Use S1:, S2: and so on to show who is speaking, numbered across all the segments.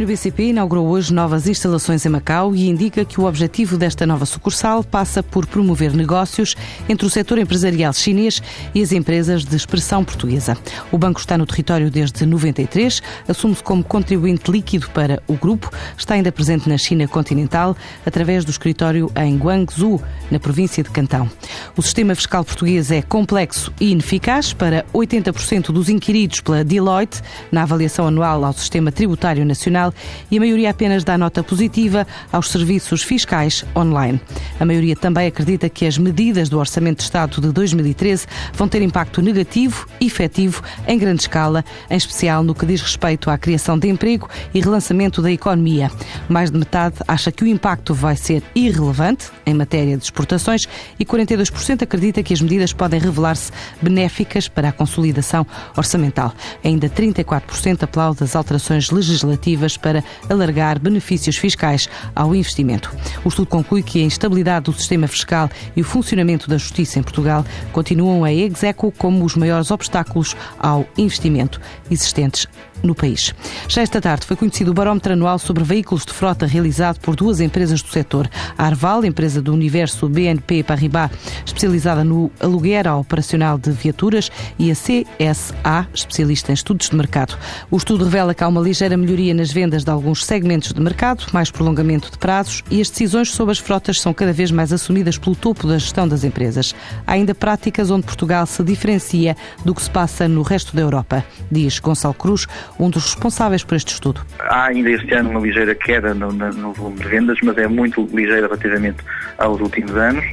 S1: Milênio BCP inaugurou hoje novas instalações em Macau e indica que o objetivo desta nova sucursal passa por promover negócios entre o setor empresarial chinês e as empresas de expressão portuguesa. O banco está no território desde 93, assume-se como contribuinte líquido para o grupo, está ainda presente na China continental através do escritório em Guangzhou, na província de Cantão. O sistema fiscal português é complexo e ineficaz para 80% dos inquiridos pela Deloitte na avaliação anual ao sistema tributário nacional e a maioria apenas dá nota positiva aos serviços fiscais online. A maioria também acredita que as medidas do Orçamento de Estado de 2013 vão ter impacto negativo e efetivo em grande escala, em especial no que diz respeito à criação de emprego e relançamento da economia. Mais de metade acha que o impacto vai ser irrelevante em matéria de exportações e 42% acredita que as medidas podem revelar-se benéficas para a consolidação orçamental. Ainda 34% aplaude as alterações legislativas para alargar benefícios fiscais ao investimento. O estudo conclui que a instabilidade do sistema fiscal e o funcionamento da justiça em Portugal continuam a execo como os maiores obstáculos ao investimento existentes no país. Já esta tarde foi conhecido o barómetro anual sobre veículos de frota realizado por duas empresas do setor. A Arval, empresa do universo BNP Paribas, especializada no aluguer operacional de viaturas, e a CSA, especialista em estudos de mercado. O estudo revela que há uma ligeira melhoria nas vendas de alguns segmentos de mercado, mais prolongamento de prazos e as decisões sobre as frotas são cada vez mais assumidas pelo topo da gestão das empresas. Há ainda práticas onde Portugal se diferencia do que se passa no resto da Europa, diz Gonçalo Cruz, um dos responsáveis por este estudo.
S2: Há ainda este ano uma ligeira queda no, no volume de vendas, mas é muito ligeira relativamente aos últimos anos.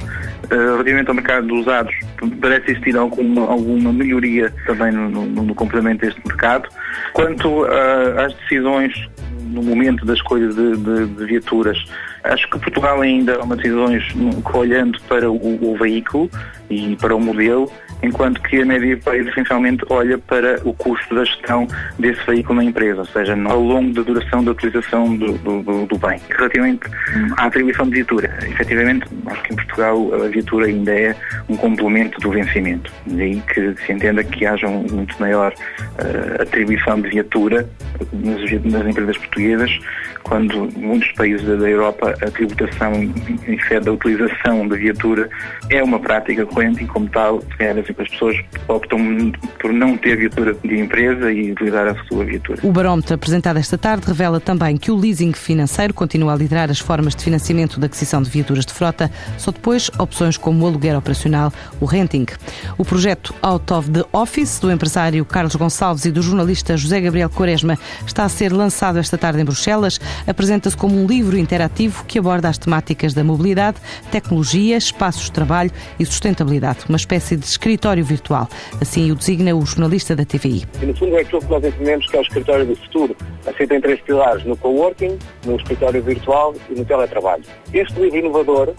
S2: Uh, relativamente ao mercado dos usados, parece existir alguma, alguma melhoria também no, no, no complemento deste mercado. Quanto uh, às decisões no momento da escolha de, de, de, viaturas, acho que Portugal ainda é uma decisões olhando para o, o veículo e para o modelo enquanto que a média país essencialmente olha para o custo da gestão desse veículo na empresa, ou seja, ao longo da duração da utilização do, do, do bem. Relativamente à atribuição de viatura, efetivamente, acho que em Portugal a viatura ainda é um complemento do vencimento, daí que se entenda que haja um muito maior uh, atribuição de viatura nas, nas empresas portuguesas, quando muitos países da Europa a tributação em sede da utilização da viatura é uma prática corrente e como tal, as pessoas optam por não ter viatura de empresa e utilizar a sua viatura.
S1: O barómetro apresentado esta tarde revela também que o leasing financeiro continua a liderar as formas de financiamento da aquisição de viaturas de frota, só depois opções como o aluguer operacional, o renting. O projeto Out of the Office, do empresário Carlos Gonçalves e do jornalista José Gabriel Quaresma, está a ser lançado esta tarde em Bruxelas. Apresenta-se como um livro interativo que aborda as temáticas da mobilidade, tecnologia, espaços de trabalho e sustentabilidade, uma espécie de escritório virtual. Assim o designa o jornalista da TVI.
S3: E, no fundo é aquilo que nós entendemos que é o escritório do futuro. Aceita em três pilares, no coworking, no escritório virtual e no teletrabalho. Este livro inovador,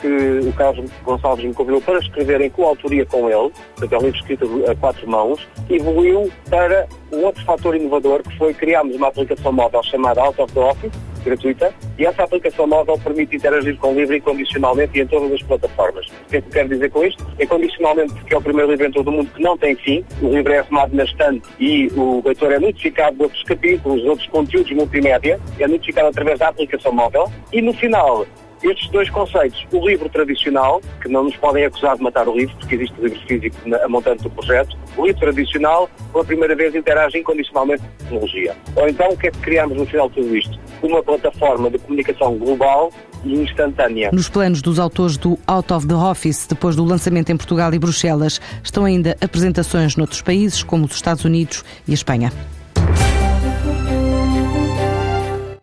S3: que o Carlos Gonçalves me convidou para escrever em coautoria com ele, é um livro escrito a quatro mãos, evoluiu para um outro fator inovador que foi criarmos uma aplicação móvel chamada Out of the Office, gratuita, e essa aplicação móvel permite interagir com o livro incondicionalmente e em todas as plataformas. O que é que eu quero dizer com isto? Incondicionalmente porque é o primeiro livro em todo o mundo que não tem fim, o livro é arrumado na estante e o leitor é notificado de outros capítulos, outros conteúdos multimédia, é notificado através da aplicação móvel, e no final estes dois conceitos, o livro tradicional, que não nos podem acusar de matar o livro, porque existe o livro físico a montante do projeto, o livro tradicional, pela primeira vez, interage incondicionalmente com a tecnologia. Ou então, o que é que criamos no final de tudo isto? Uma plataforma de comunicação global e instantânea.
S1: Nos planos dos autores do Out of the Office, depois do lançamento em Portugal e Bruxelas, estão ainda apresentações noutros países, como os Estados Unidos e a Espanha.